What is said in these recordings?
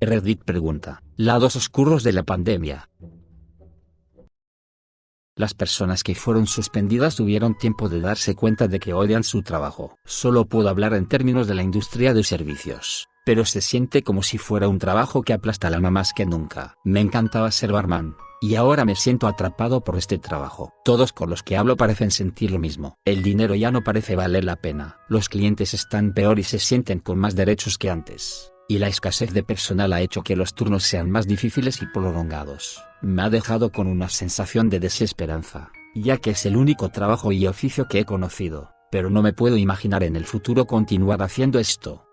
Reddit pregunta, lados oscuros de la pandemia. Las personas que fueron suspendidas tuvieron tiempo de darse cuenta de que odian su trabajo. Solo puedo hablar en términos de la industria de servicios, pero se siente como si fuera un trabajo que aplasta la alma más que nunca. Me encantaba ser barman, y ahora me siento atrapado por este trabajo. Todos con los que hablo parecen sentir lo mismo. El dinero ya no parece valer la pena. Los clientes están peor y se sienten con más derechos que antes. Y la escasez de personal ha hecho que los turnos sean más difíciles y prolongados me ha dejado con una sensación de desesperanza, ya que es el único trabajo y oficio que he conocido, pero no me puedo imaginar en el futuro continuar haciendo esto.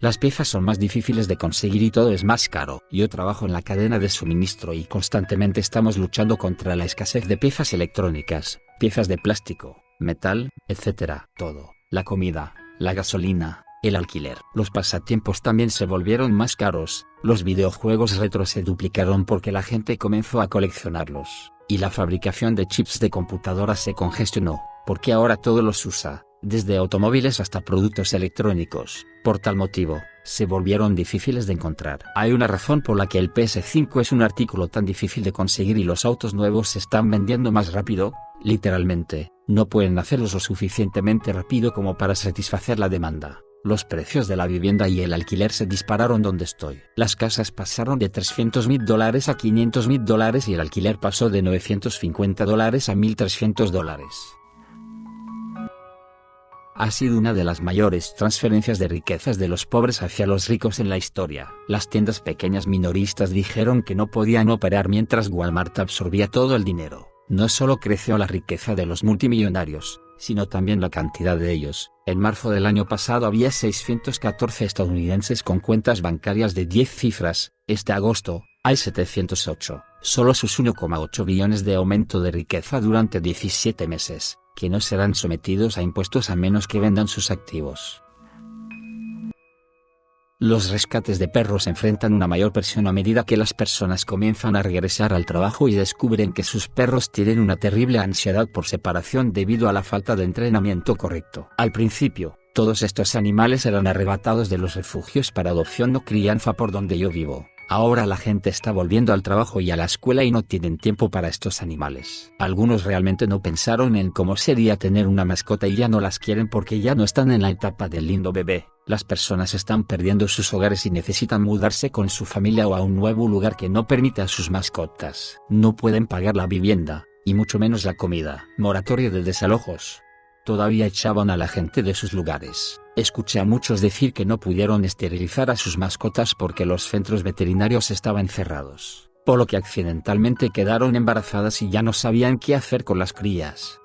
Las piezas son más difíciles de conseguir y todo es más caro. Yo trabajo en la cadena de suministro y constantemente estamos luchando contra la escasez de piezas electrónicas, piezas de plástico, metal, etc. Todo. La comida, la gasolina, el alquiler. Los pasatiempos también se volvieron más caros, los videojuegos retro se duplicaron porque la gente comenzó a coleccionarlos, y la fabricación de chips de computadoras se congestionó, porque ahora todo los usa, desde automóviles hasta productos electrónicos. Por tal motivo, se volvieron difíciles de encontrar. Hay una razón por la que el PS5 es un artículo tan difícil de conseguir y los autos nuevos se están vendiendo más rápido, literalmente, no pueden hacerlos lo suficientemente rápido como para satisfacer la demanda. Los precios de la vivienda y el alquiler se dispararon donde estoy. Las casas pasaron de 300 mil dólares a 500 mil dólares y el alquiler pasó de 950 dólares a 1300 dólares. Ha sido una de las mayores transferencias de riquezas de los pobres hacia los ricos en la historia. Las tiendas pequeñas minoristas dijeron que no podían operar mientras Walmart absorbía todo el dinero. No solo creció la riqueza de los multimillonarios, sino también la cantidad de ellos. En marzo del año pasado había 614 estadounidenses con cuentas bancarias de 10 cifras, este agosto, hay 708, solo sus 1,8 billones de aumento de riqueza durante 17 meses, que no serán sometidos a impuestos a menos que vendan sus activos. Los rescates de perros enfrentan una mayor presión a medida que las personas comienzan a regresar al trabajo y descubren que sus perros tienen una terrible ansiedad por separación debido a la falta de entrenamiento correcto. Al principio, todos estos animales eran arrebatados de los refugios para adopción o crianza por donde yo vivo. Ahora la gente está volviendo al trabajo y a la escuela y no tienen tiempo para estos animales. Algunos realmente no pensaron en cómo sería tener una mascota y ya no las quieren porque ya no están en la etapa del lindo bebé. Las personas están perdiendo sus hogares y necesitan mudarse con su familia o a un nuevo lugar que no permita a sus mascotas. No pueden pagar la vivienda, y mucho menos la comida. Moratorio de desalojos. Todavía echaban a la gente de sus lugares. Escuché a muchos decir que no pudieron esterilizar a sus mascotas porque los centros veterinarios estaban cerrados, por lo que accidentalmente quedaron embarazadas y ya no sabían qué hacer con las crías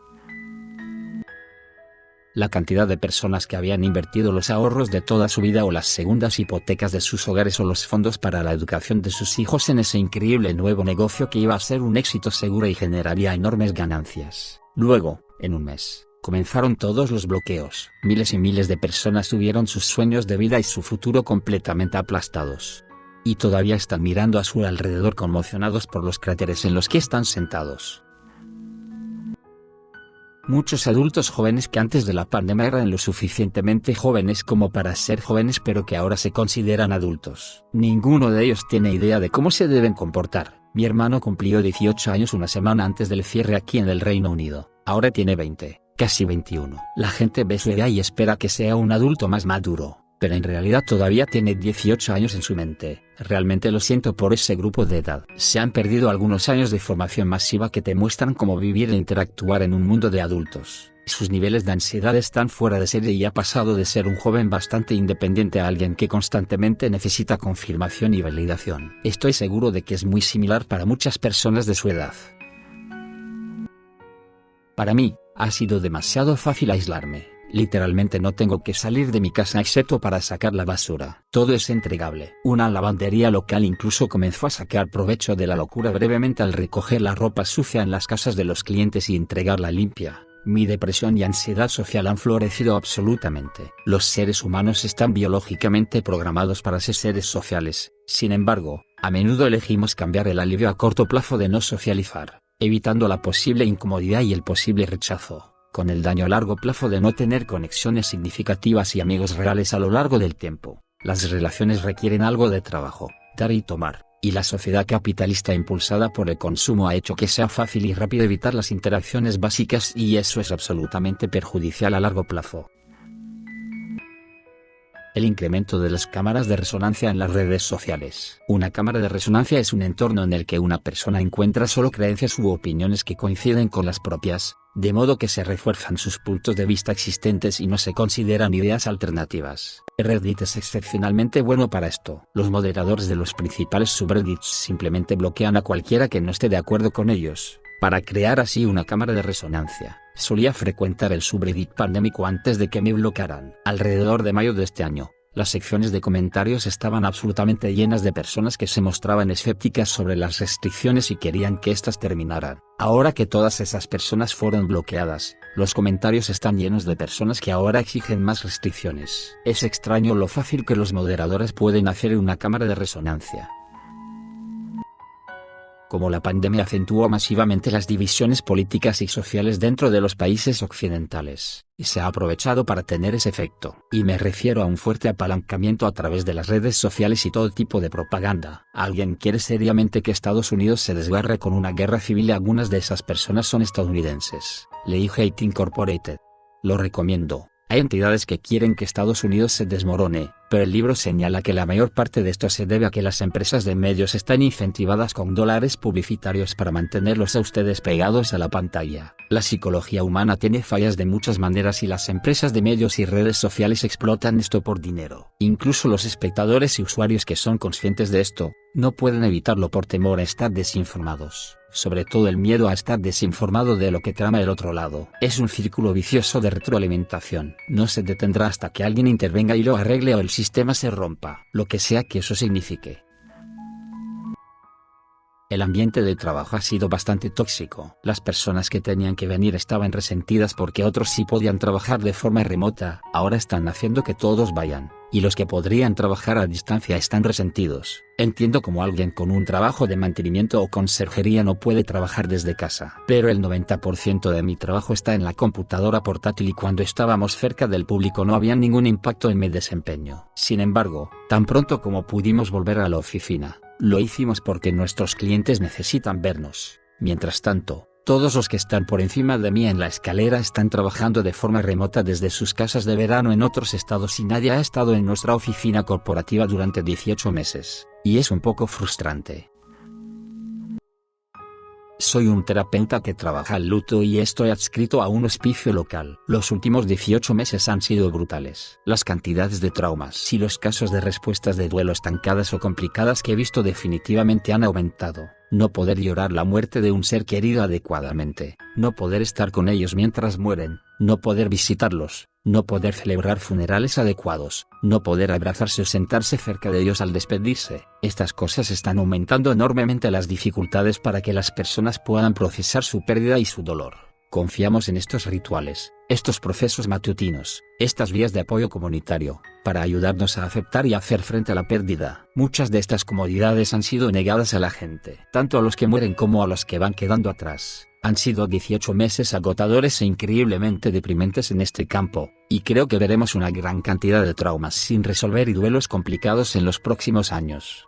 la cantidad de personas que habían invertido los ahorros de toda su vida o las segundas hipotecas de sus hogares o los fondos para la educación de sus hijos en ese increíble nuevo negocio que iba a ser un éxito seguro y generaría enormes ganancias. Luego, en un mes, comenzaron todos los bloqueos. Miles y miles de personas tuvieron sus sueños de vida y su futuro completamente aplastados. Y todavía están mirando a su alrededor conmocionados por los cráteres en los que están sentados. Muchos adultos jóvenes que antes de la pandemia eran lo suficientemente jóvenes como para ser jóvenes pero que ahora se consideran adultos. Ninguno de ellos tiene idea de cómo se deben comportar. Mi hermano cumplió 18 años una semana antes del cierre aquí en el Reino Unido. Ahora tiene 20, casi 21. La gente ve su edad y espera que sea un adulto más maduro pero en realidad todavía tiene 18 años en su mente. Realmente lo siento por ese grupo de edad. Se han perdido algunos años de formación masiva que te muestran cómo vivir e interactuar en un mundo de adultos. Sus niveles de ansiedad están fuera de serie y ha pasado de ser un joven bastante independiente a alguien que constantemente necesita confirmación y validación. Estoy seguro de que es muy similar para muchas personas de su edad. Para mí, ha sido demasiado fácil aislarme Literalmente no tengo que salir de mi casa excepto para sacar la basura. Todo es entregable. Una lavandería local incluso comenzó a sacar provecho de la locura brevemente al recoger la ropa sucia en las casas de los clientes y entregarla limpia. Mi depresión y ansiedad social han florecido absolutamente. Los seres humanos están biológicamente programados para ser seres sociales. Sin embargo, a menudo elegimos cambiar el alivio a corto plazo de no socializar, evitando la posible incomodidad y el posible rechazo con el daño a largo plazo de no tener conexiones significativas y amigos reales a lo largo del tiempo. Las relaciones requieren algo de trabajo, dar y tomar, y la sociedad capitalista impulsada por el consumo ha hecho que sea fácil y rápido evitar las interacciones básicas y eso es absolutamente perjudicial a largo plazo el incremento de las cámaras de resonancia en las redes sociales. Una cámara de resonancia es un entorno en el que una persona encuentra solo creencias u opiniones que coinciden con las propias, de modo que se refuerzan sus puntos de vista existentes y no se consideran ideas alternativas. Reddit es excepcionalmente bueno para esto. Los moderadores de los principales subreddits simplemente bloquean a cualquiera que no esté de acuerdo con ellos, para crear así una cámara de resonancia. Solía frecuentar el subreddit pandémico antes de que me bloquearan. Alrededor de mayo de este año, las secciones de comentarios estaban absolutamente llenas de personas que se mostraban escépticas sobre las restricciones y querían que éstas terminaran. Ahora que todas esas personas fueron bloqueadas, los comentarios están llenos de personas que ahora exigen más restricciones. Es extraño lo fácil que los moderadores pueden hacer una cámara de resonancia como la pandemia acentuó masivamente las divisiones políticas y sociales dentro de los países occidentales, y se ha aprovechado para tener ese efecto. Y me refiero a un fuerte apalancamiento a través de las redes sociales y todo tipo de propaganda. ¿Alguien quiere seriamente que Estados Unidos se desgarre con una guerra civil? Algunas de esas personas son estadounidenses. Leí Hate Incorporated. Lo recomiendo. Hay entidades que quieren que Estados Unidos se desmorone, pero el libro señala que la mayor parte de esto se debe a que las empresas de medios están incentivadas con dólares publicitarios para mantenerlos a ustedes pegados a la pantalla. La psicología humana tiene fallas de muchas maneras y las empresas de medios y redes sociales explotan esto por dinero. Incluso los espectadores y usuarios que son conscientes de esto, no pueden evitarlo por temor a estar desinformados sobre todo el miedo a estar desinformado de lo que trama el otro lado. Es un círculo vicioso de retroalimentación. No se detendrá hasta que alguien intervenga y lo arregle o el sistema se rompa, lo que sea que eso signifique. El ambiente de trabajo ha sido bastante tóxico. Las personas que tenían que venir estaban resentidas porque otros sí podían trabajar de forma remota, ahora están haciendo que todos vayan y los que podrían trabajar a distancia están resentidos. Entiendo como alguien con un trabajo de mantenimiento o conserjería no puede trabajar desde casa. Pero el 90% de mi trabajo está en la computadora portátil y cuando estábamos cerca del público no había ningún impacto en mi desempeño. Sin embargo, tan pronto como pudimos volver a la oficina, lo hicimos porque nuestros clientes necesitan vernos. Mientras tanto, todos los que están por encima de mí en la escalera están trabajando de forma remota desde sus casas de verano en otros estados y nadie ha estado en nuestra oficina corporativa durante 18 meses, y es un poco frustrante. Soy un terapeuta que trabaja el luto y estoy adscrito a un hospicio local. Los últimos 18 meses han sido brutales. Las cantidades de traumas y los casos de respuestas de duelo estancadas o complicadas que he visto definitivamente han aumentado no poder llorar la muerte de un ser querido adecuadamente, no poder estar con ellos mientras mueren, no poder visitarlos, no poder celebrar funerales adecuados, no poder abrazarse o sentarse cerca de ellos al despedirse. Estas cosas están aumentando enormemente las dificultades para que las personas puedan procesar su pérdida y su dolor. Confiamos en estos rituales, estos procesos matutinos, estas vías de apoyo comunitario, para ayudarnos a aceptar y hacer frente a la pérdida. Muchas de estas comodidades han sido negadas a la gente, tanto a los que mueren como a los que van quedando atrás. Han sido 18 meses agotadores e increíblemente deprimentes en este campo, y creo que veremos una gran cantidad de traumas sin resolver y duelos complicados en los próximos años.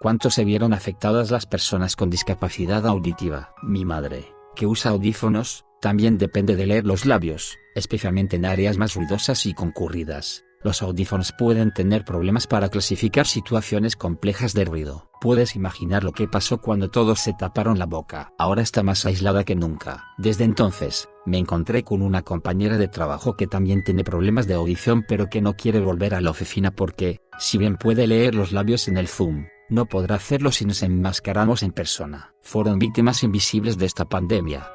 ¿Cuánto se vieron afectadas las personas con discapacidad auditiva? Mi madre, que usa audífonos, también depende de leer los labios, especialmente en áreas más ruidosas y concurridas. Los audífonos pueden tener problemas para clasificar situaciones complejas de ruido. Puedes imaginar lo que pasó cuando todos se taparon la boca. Ahora está más aislada que nunca. Desde entonces, me encontré con una compañera de trabajo que también tiene problemas de audición pero que no quiere volver a la oficina porque, si bien puede leer los labios en el Zoom, no podrá hacerlo si nos enmascaramos en persona. Fueron víctimas invisibles de esta pandemia.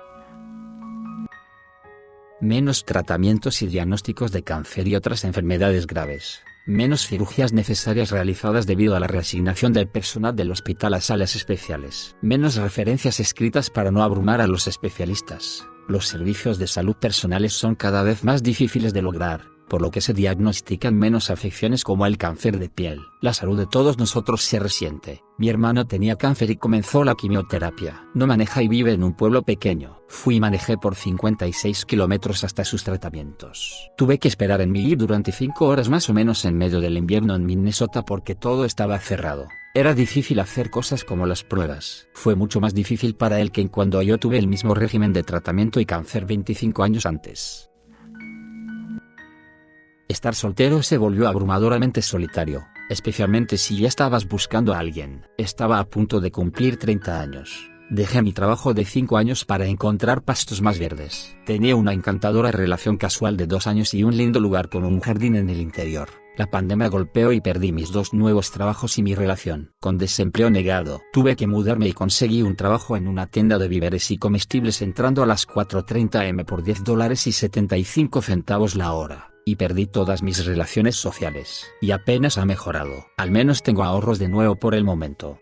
Menos tratamientos y diagnósticos de cáncer y otras enfermedades graves. Menos cirugías necesarias realizadas debido a la reasignación del personal del hospital a salas especiales. Menos referencias escritas para no abrumar a los especialistas. Los servicios de salud personales son cada vez más difíciles de lograr por lo que se diagnostican menos afecciones como el cáncer de piel. La salud de todos nosotros se resiente. Mi hermano tenía cáncer y comenzó la quimioterapia. No maneja y vive en un pueblo pequeño. Fui y manejé por 56 kilómetros hasta sus tratamientos. Tuve que esperar en mi jeep durante 5 horas más o menos en medio del invierno en Minnesota porque todo estaba cerrado. Era difícil hacer cosas como las pruebas. Fue mucho más difícil para él que en cuando yo tuve el mismo régimen de tratamiento y cáncer 25 años antes. Estar soltero se volvió abrumadoramente solitario, especialmente si ya estabas buscando a alguien. Estaba a punto de cumplir 30 años. Dejé mi trabajo de 5 años para encontrar pastos más verdes. Tenía una encantadora relación casual de 2 años y un lindo lugar con un jardín en el interior. La pandemia golpeó y perdí mis dos nuevos trabajos y mi relación. Con desempleo negado, tuve que mudarme y conseguí un trabajo en una tienda de víveres y comestibles entrando a las 4.30 m por 10 dólares y 75 centavos la hora. Y perdí todas mis relaciones sociales. Y apenas ha mejorado. Al menos tengo ahorros de nuevo por el momento.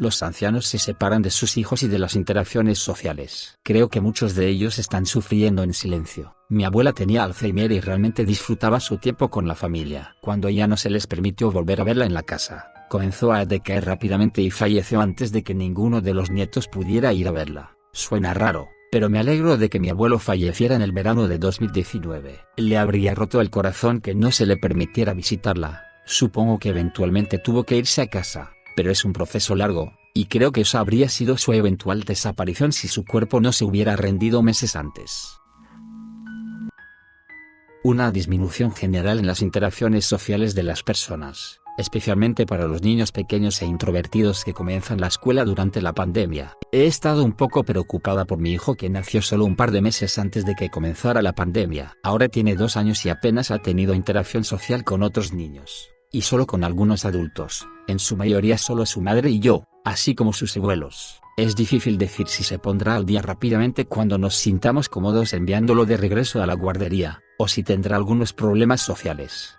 Los ancianos se separan de sus hijos y de las interacciones sociales. Creo que muchos de ellos están sufriendo en silencio. Mi abuela tenía Alzheimer y realmente disfrutaba su tiempo con la familia. Cuando ya no se les permitió volver a verla en la casa, comenzó a decaer rápidamente y falleció antes de que ninguno de los nietos pudiera ir a verla. Suena raro, pero me alegro de que mi abuelo falleciera en el verano de 2019. Le habría roto el corazón que no se le permitiera visitarla. Supongo que eventualmente tuvo que irse a casa pero es un proceso largo, y creo que eso habría sido su eventual desaparición si su cuerpo no se hubiera rendido meses antes. Una disminución general en las interacciones sociales de las personas, especialmente para los niños pequeños e introvertidos que comienzan la escuela durante la pandemia. He estado un poco preocupada por mi hijo que nació solo un par de meses antes de que comenzara la pandemia. Ahora tiene dos años y apenas ha tenido interacción social con otros niños y solo con algunos adultos, en su mayoría solo su madre y yo, así como sus abuelos. Es difícil decir si se pondrá al día rápidamente cuando nos sintamos cómodos enviándolo de regreso a la guardería, o si tendrá algunos problemas sociales.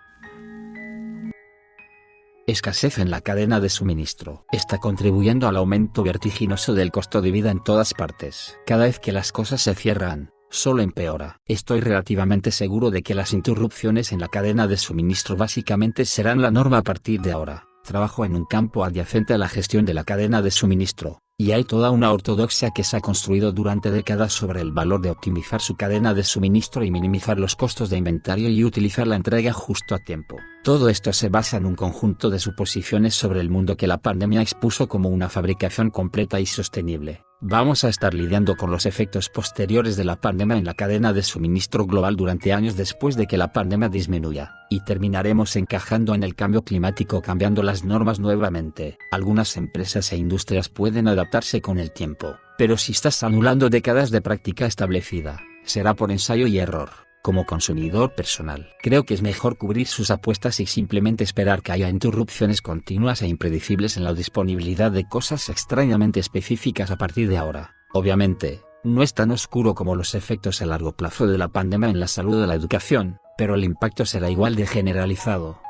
Escasez en la cadena de suministro está contribuyendo al aumento vertiginoso del costo de vida en todas partes. Cada vez que las cosas se cierran, solo empeora. Estoy relativamente seguro de que las interrupciones en la cadena de suministro básicamente serán la norma a partir de ahora. Trabajo en un campo adyacente a la gestión de la cadena de suministro, y hay toda una ortodoxia que se ha construido durante décadas sobre el valor de optimizar su cadena de suministro y minimizar los costos de inventario y utilizar la entrega justo a tiempo. Todo esto se basa en un conjunto de suposiciones sobre el mundo que la pandemia expuso como una fabricación completa y sostenible. Vamos a estar lidiando con los efectos posteriores de la pandemia en la cadena de suministro global durante años después de que la pandemia disminuya, y terminaremos encajando en el cambio climático cambiando las normas nuevamente. Algunas empresas e industrias pueden adaptarse con el tiempo, pero si estás anulando décadas de práctica establecida, será por ensayo y error. Como consumidor personal, creo que es mejor cubrir sus apuestas y simplemente esperar que haya interrupciones continuas e impredecibles en la disponibilidad de cosas extrañamente específicas a partir de ahora. Obviamente, no es tan oscuro como los efectos a largo plazo de la pandemia en la salud de la educación, pero el impacto será igual de generalizado.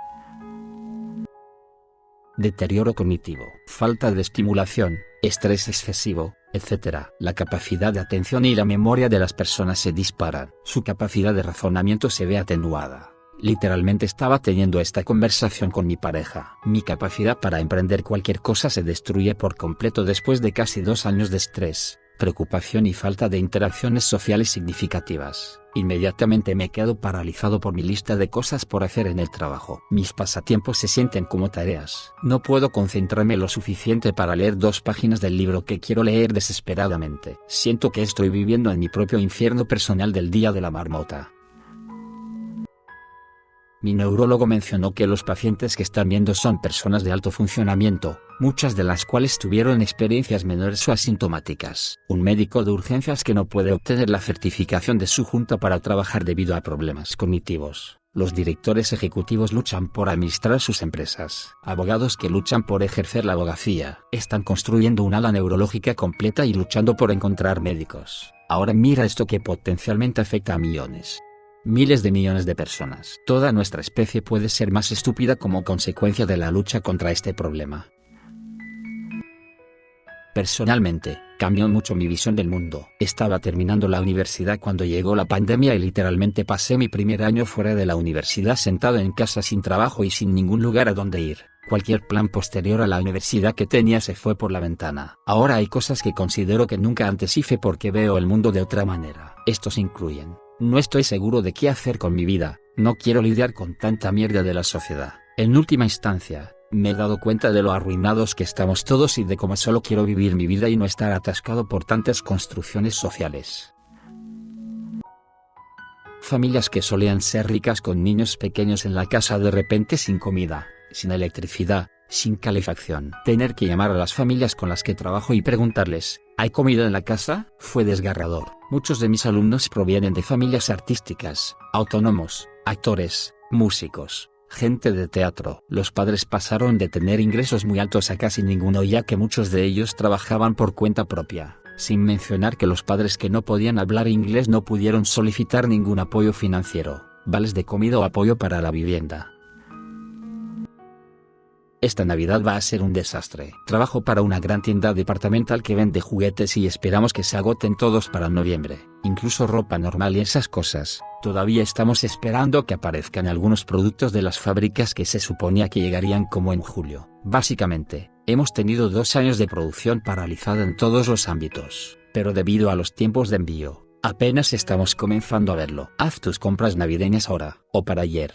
Deterioro cognitivo, falta de estimulación, estrés excesivo, etc. La capacidad de atención y la memoria de las personas se disparan. Su capacidad de razonamiento se ve atenuada. Literalmente estaba teniendo esta conversación con mi pareja. Mi capacidad para emprender cualquier cosa se destruye por completo después de casi dos años de estrés, preocupación y falta de interacciones sociales significativas. Inmediatamente me quedo paralizado por mi lista de cosas por hacer en el trabajo. Mis pasatiempos se sienten como tareas. No puedo concentrarme lo suficiente para leer dos páginas del libro que quiero leer desesperadamente. Siento que estoy viviendo en mi propio infierno personal del día de la marmota. Mi neurólogo mencionó que los pacientes que están viendo son personas de alto funcionamiento, muchas de las cuales tuvieron experiencias menores o asintomáticas. Un médico de urgencias que no puede obtener la certificación de su junta para trabajar debido a problemas cognitivos. Los directores ejecutivos luchan por administrar sus empresas. Abogados que luchan por ejercer la abogacía. Están construyendo un ala neurológica completa y luchando por encontrar médicos. Ahora mira esto que potencialmente afecta a millones miles de millones de personas. Toda nuestra especie puede ser más estúpida como consecuencia de la lucha contra este problema. Personalmente, Cambió mucho mi visión del mundo. Estaba terminando la universidad cuando llegó la pandemia y literalmente pasé mi primer año fuera de la universidad sentado en casa sin trabajo y sin ningún lugar a donde ir. Cualquier plan posterior a la universidad que tenía se fue por la ventana. Ahora hay cosas que considero que nunca antes hice porque veo el mundo de otra manera. Estos incluyen, no estoy seguro de qué hacer con mi vida, no quiero lidiar con tanta mierda de la sociedad. En última instancia, me he dado cuenta de lo arruinados que estamos todos y de cómo solo quiero vivir mi vida y no estar atascado por tantas construcciones sociales. Familias que solían ser ricas con niños pequeños en la casa de repente sin comida, sin electricidad, sin calefacción. Tener que llamar a las familias con las que trabajo y preguntarles, ¿hay comida en la casa? Fue desgarrador. Muchos de mis alumnos provienen de familias artísticas, autónomos, actores, músicos, gente de teatro. Los padres pasaron de tener ingresos muy altos a casi ninguno ya que muchos de ellos trabajaban por cuenta propia, sin mencionar que los padres que no podían hablar inglés no pudieron solicitar ningún apoyo financiero, vales de comida o apoyo para la vivienda. Esta Navidad va a ser un desastre. Trabajo para una gran tienda departamental que vende juguetes y esperamos que se agoten todos para noviembre, incluso ropa normal y esas cosas. Todavía estamos esperando que aparezcan algunos productos de las fábricas que se suponía que llegarían como en julio. Básicamente, hemos tenido dos años de producción paralizada en todos los ámbitos, pero debido a los tiempos de envío, apenas estamos comenzando a verlo. Haz tus compras navideñas ahora, o para ayer,